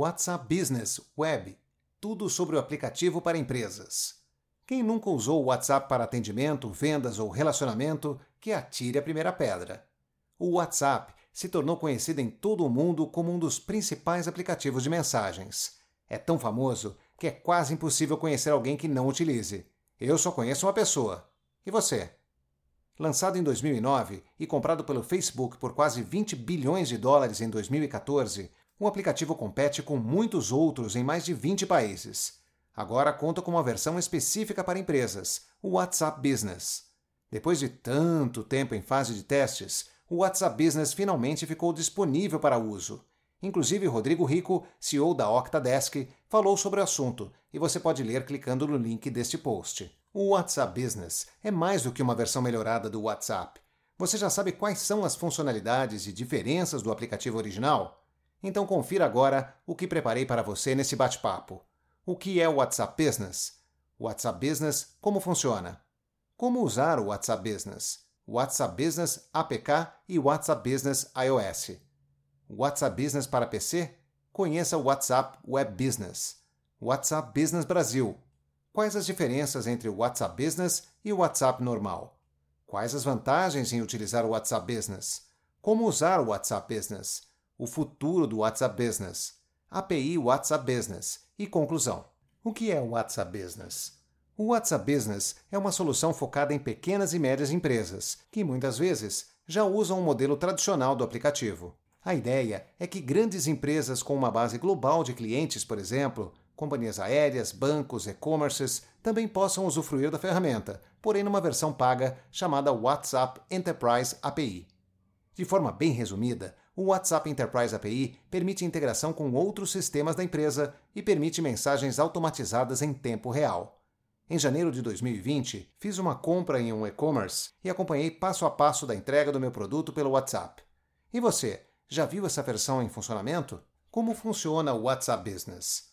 WhatsApp Business Web tudo sobre o aplicativo para empresas. Quem nunca usou o WhatsApp para atendimento, vendas ou relacionamento, que atire a primeira pedra. O WhatsApp se tornou conhecido em todo o mundo como um dos principais aplicativos de mensagens. É tão famoso que é quase impossível conhecer alguém que não utilize. Eu só conheço uma pessoa. E você? Lançado em 2009 e comprado pelo Facebook por quase 20 bilhões de dólares em 2014, o aplicativo compete com muitos outros em mais de 20 países. Agora conta com uma versão específica para empresas, o WhatsApp Business. Depois de tanto tempo em fase de testes, o WhatsApp Business finalmente ficou disponível para uso. Inclusive, Rodrigo Rico, CEO da Octadesk, falou sobre o assunto e você pode ler clicando no link deste post. O WhatsApp Business é mais do que uma versão melhorada do WhatsApp. Você já sabe quais são as funcionalidades e diferenças do aplicativo original? Então confira agora o que preparei para você nesse bate-papo. O que é o WhatsApp Business? WhatsApp Business, como funciona? Como usar o WhatsApp Business? WhatsApp Business APK e WhatsApp Business iOS. WhatsApp Business para PC? Conheça o WhatsApp Web Business. WhatsApp Business Brasil. Quais as diferenças entre o WhatsApp Business e o WhatsApp normal? Quais as vantagens em utilizar o WhatsApp Business? Como usar o WhatsApp Business? O futuro do WhatsApp Business, API WhatsApp Business e conclusão. O que é o WhatsApp Business? O WhatsApp Business é uma solução focada em pequenas e médias empresas, que muitas vezes já usam o modelo tradicional do aplicativo. A ideia é que grandes empresas com uma base global de clientes, por exemplo, companhias aéreas, bancos, e-commerces, também possam usufruir da ferramenta, porém numa versão paga chamada WhatsApp Enterprise API. De forma bem resumida, o WhatsApp Enterprise API permite integração com outros sistemas da empresa e permite mensagens automatizadas em tempo real. Em janeiro de 2020, fiz uma compra em um e-commerce e acompanhei passo a passo da entrega do meu produto pelo WhatsApp. E você, já viu essa versão em funcionamento? Como funciona o WhatsApp Business?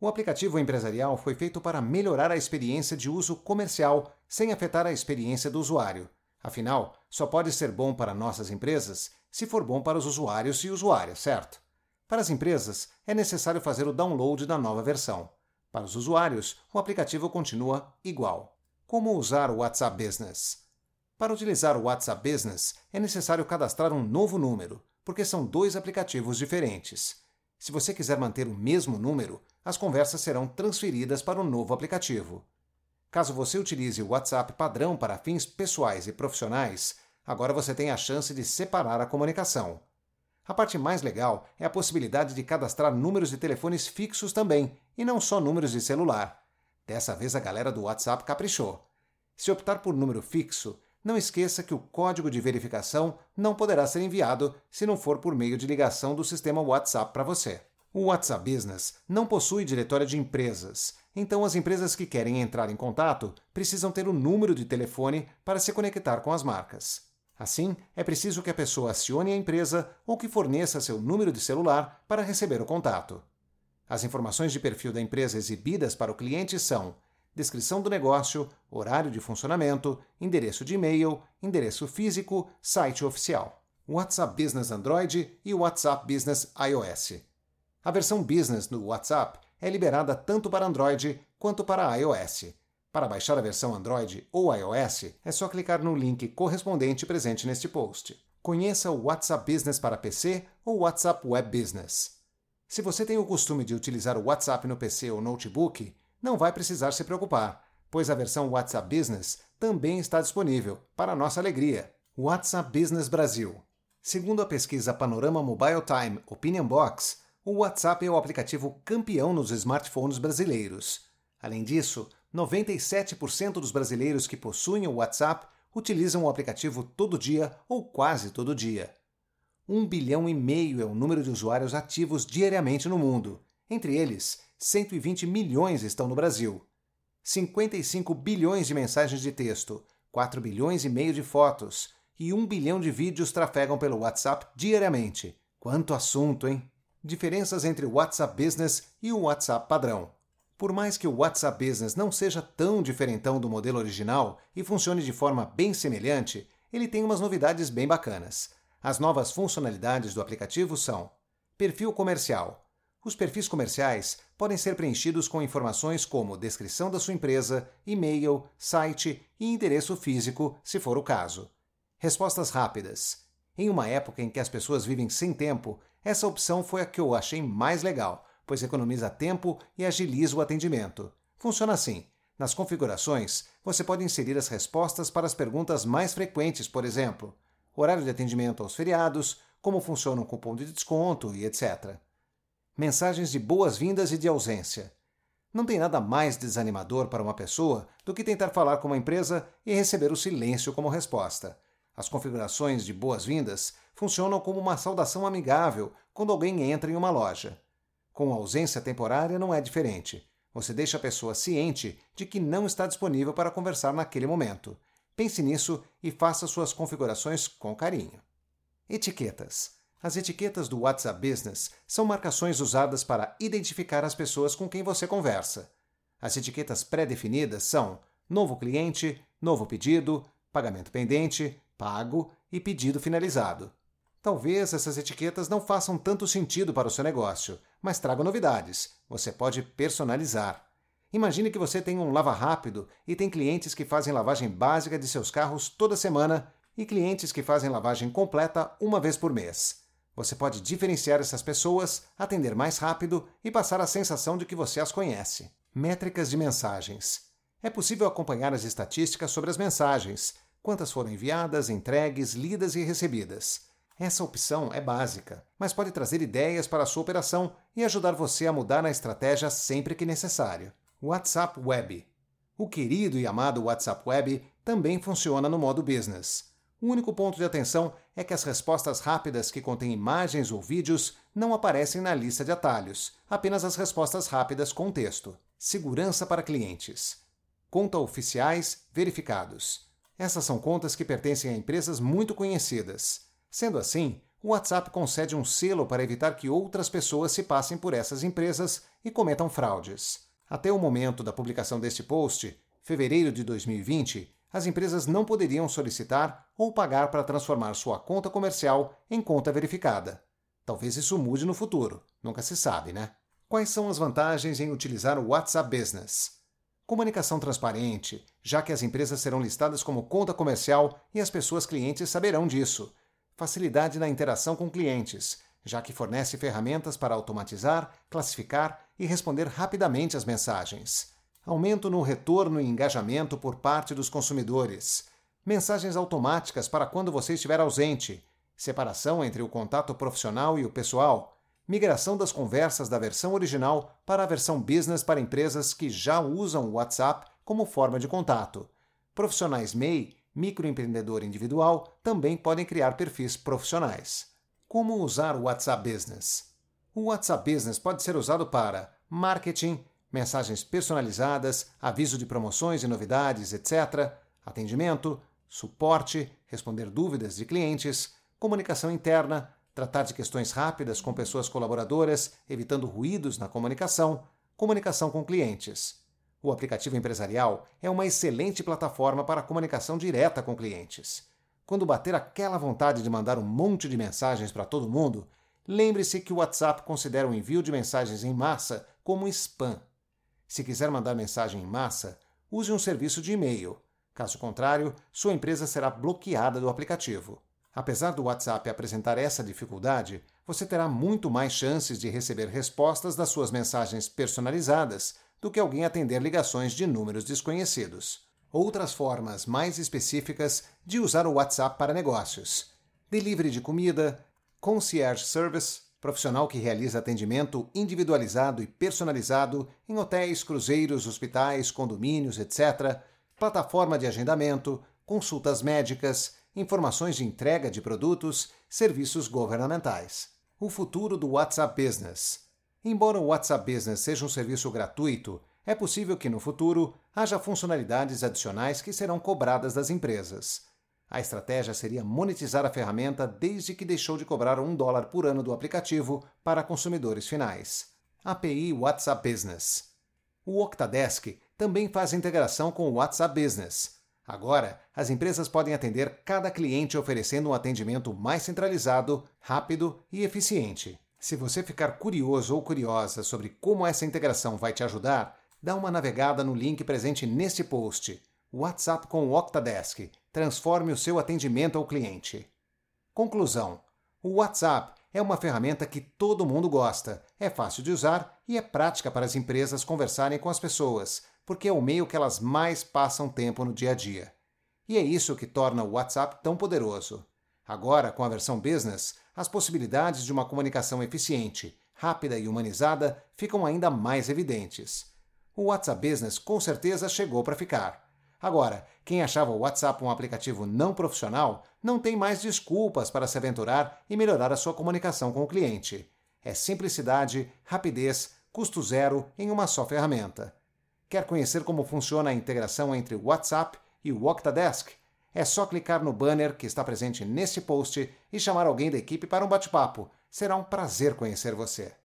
O aplicativo empresarial foi feito para melhorar a experiência de uso comercial sem afetar a experiência do usuário. Afinal, só pode ser bom para nossas empresas se for bom para os usuários e usuárias, certo? Para as empresas, é necessário fazer o download da nova versão. Para os usuários, o aplicativo continua igual. Como usar o WhatsApp Business? Para utilizar o WhatsApp Business, é necessário cadastrar um novo número, porque são dois aplicativos diferentes. Se você quiser manter o mesmo número, as conversas serão transferidas para o novo aplicativo. Caso você utilize o WhatsApp padrão para fins pessoais e profissionais, Agora você tem a chance de separar a comunicação. A parte mais legal é a possibilidade de cadastrar números de telefones fixos também, e não só números de celular. Dessa vez a galera do WhatsApp caprichou. Se optar por número fixo, não esqueça que o código de verificação não poderá ser enviado se não for por meio de ligação do sistema WhatsApp para você. O WhatsApp Business não possui diretório de empresas, então as empresas que querem entrar em contato precisam ter o número de telefone para se conectar com as marcas. Assim, é preciso que a pessoa acione a empresa ou que forneça seu número de celular para receber o contato. As informações de perfil da empresa exibidas para o cliente são descrição do negócio, horário de funcionamento, endereço de e-mail, endereço físico, site oficial. WhatsApp Business Android e WhatsApp Business iOS. A versão Business do WhatsApp é liberada tanto para Android quanto para iOS. Para baixar a versão Android ou iOS, é só clicar no link correspondente presente neste post. Conheça o WhatsApp Business para PC ou WhatsApp Web Business. Se você tem o costume de utilizar o WhatsApp no PC ou notebook, não vai precisar se preocupar, pois a versão WhatsApp Business também está disponível, para nossa alegria. WhatsApp Business Brasil. Segundo a pesquisa Panorama Mobile Time Opinion Box, o WhatsApp é o aplicativo campeão nos smartphones brasileiros. Além disso, 97% dos brasileiros que possuem o WhatsApp utilizam o aplicativo todo dia ou quase todo dia. Um bilhão e meio é o número de usuários ativos diariamente no mundo. Entre eles, 120 milhões estão no Brasil. 55 bilhões de mensagens de texto, 4 bilhões e meio de fotos e 1 bilhão de vídeos trafegam pelo WhatsApp diariamente. Quanto assunto, hein? Diferenças entre o WhatsApp Business e o WhatsApp padrão. Por mais que o WhatsApp Business não seja tão diferentão do modelo original e funcione de forma bem semelhante, ele tem umas novidades bem bacanas. As novas funcionalidades do aplicativo são: perfil comercial. Os perfis comerciais podem ser preenchidos com informações como descrição da sua empresa, e-mail, site e endereço físico, se for o caso. Respostas rápidas. Em uma época em que as pessoas vivem sem tempo, essa opção foi a que eu achei mais legal, pois economiza tempo e agiliza o atendimento. Funciona assim: nas configurações, você pode inserir as respostas para as perguntas mais frequentes, por exemplo, horário de atendimento aos feriados, como funciona um cupom de desconto e etc. Mensagens de boas-vindas e de ausência. Não tem nada mais desanimador para uma pessoa do que tentar falar com uma empresa e receber o silêncio como resposta. As configurações de boas-vindas funcionam como uma saudação amigável quando alguém entra em uma loja. Com ausência temporária não é diferente. Você deixa a pessoa ciente de que não está disponível para conversar naquele momento. Pense nisso e faça suas configurações com carinho. Etiquetas. As etiquetas do WhatsApp Business são marcações usadas para identificar as pessoas com quem você conversa. As etiquetas pré-definidas são novo cliente, novo pedido, pagamento pendente, pago e pedido finalizado. Talvez essas etiquetas não façam tanto sentido para o seu negócio, mas tragam novidades. Você pode personalizar. Imagine que você tem um lava rápido e tem clientes que fazem lavagem básica de seus carros toda semana e clientes que fazem lavagem completa uma vez por mês. Você pode diferenciar essas pessoas, atender mais rápido e passar a sensação de que você as conhece. Métricas de mensagens. É possível acompanhar as estatísticas sobre as mensagens, quantas foram enviadas, entregues, lidas e recebidas. Essa opção é básica, mas pode trazer ideias para a sua operação e ajudar você a mudar a estratégia sempre que necessário. WhatsApp Web. O querido e amado WhatsApp Web também funciona no modo business. O único ponto de atenção é que as respostas rápidas que contêm imagens ou vídeos não aparecem na lista de atalhos, apenas as respostas rápidas com texto. Segurança para clientes. Conta oficiais verificados. Essas são contas que pertencem a empresas muito conhecidas. Sendo assim, o WhatsApp concede um selo para evitar que outras pessoas se passem por essas empresas e cometam fraudes. Até o momento da publicação deste post, fevereiro de 2020, as empresas não poderiam solicitar ou pagar para transformar sua conta comercial em conta verificada. Talvez isso mude no futuro, nunca se sabe, né? Quais são as vantagens em utilizar o WhatsApp Business? Comunicação transparente, já que as empresas serão listadas como conta comercial e as pessoas clientes saberão disso. Facilidade na interação com clientes, já que fornece ferramentas para automatizar, classificar e responder rapidamente às mensagens. Aumento no retorno e engajamento por parte dos consumidores. Mensagens automáticas para quando você estiver ausente. Separação entre o contato profissional e o pessoal migração das conversas da versão original para a versão business para empresas que já usam o WhatsApp como forma de contato. Profissionais MEI, microempreendedor individual, também podem criar perfis profissionais. Como usar o WhatsApp Business? O WhatsApp Business pode ser usado para marketing, mensagens personalizadas, aviso de promoções e novidades, etc., atendimento, suporte, responder dúvidas de clientes, comunicação interna, tratar de questões rápidas com pessoas colaboradoras, evitando ruídos na comunicação, comunicação com clientes. O aplicativo empresarial é uma excelente plataforma para comunicação direta com clientes. Quando bater aquela vontade de mandar um monte de mensagens para todo mundo, lembre-se que o WhatsApp considera o envio de mensagens em massa como spam. Se quiser mandar mensagem em massa, use um serviço de e-mail. Caso contrário, sua empresa será bloqueada do aplicativo. Apesar do WhatsApp apresentar essa dificuldade, você terá muito mais chances de receber respostas das suas mensagens personalizadas do que alguém atender ligações de números desconhecidos. Outras formas mais específicas de usar o WhatsApp para negócios: delivery de comida, concierge service, profissional que realiza atendimento individualizado e personalizado em hotéis, cruzeiros, hospitais, condomínios, etc., plataforma de agendamento, consultas médicas, informações de entrega de produtos, serviços governamentais. O futuro do WhatsApp Business. Embora o WhatsApp Business seja um serviço gratuito, é possível que no futuro haja funcionalidades adicionais que serão cobradas das empresas. A estratégia seria monetizar a ferramenta desde que deixou de cobrar um dólar por ano do aplicativo para consumidores finais. API WhatsApp Business. O Octadesk também faz integração com o WhatsApp Business. Agora, as empresas podem atender cada cliente oferecendo um atendimento mais centralizado, rápido e eficiente. Se você ficar curioso ou curiosa sobre como essa integração vai te ajudar, dá uma navegada no link presente neste post. WhatsApp com o Octadesk. Transforme o seu atendimento ao cliente. Conclusão: o WhatsApp é uma ferramenta que todo mundo gosta, é fácil de usar e é prática para as empresas conversarem com as pessoas, porque é o meio que elas mais passam tempo no dia a dia. E é isso que torna o WhatsApp tão poderoso. Agora, com a versão Business, as possibilidades de uma comunicação eficiente, rápida e humanizada ficam ainda mais evidentes. O WhatsApp Business com certeza chegou para ficar. Agora, quem achava o WhatsApp um aplicativo não profissional não tem mais desculpas para se aventurar e melhorar a sua comunicação com o cliente. É simplicidade, rapidez, custo zero em uma só ferramenta. Quer conhecer como funciona a integração entre o WhatsApp e o Octadesk? É só clicar no banner que está presente neste post e chamar alguém da equipe para um bate-papo. Será um prazer conhecer você.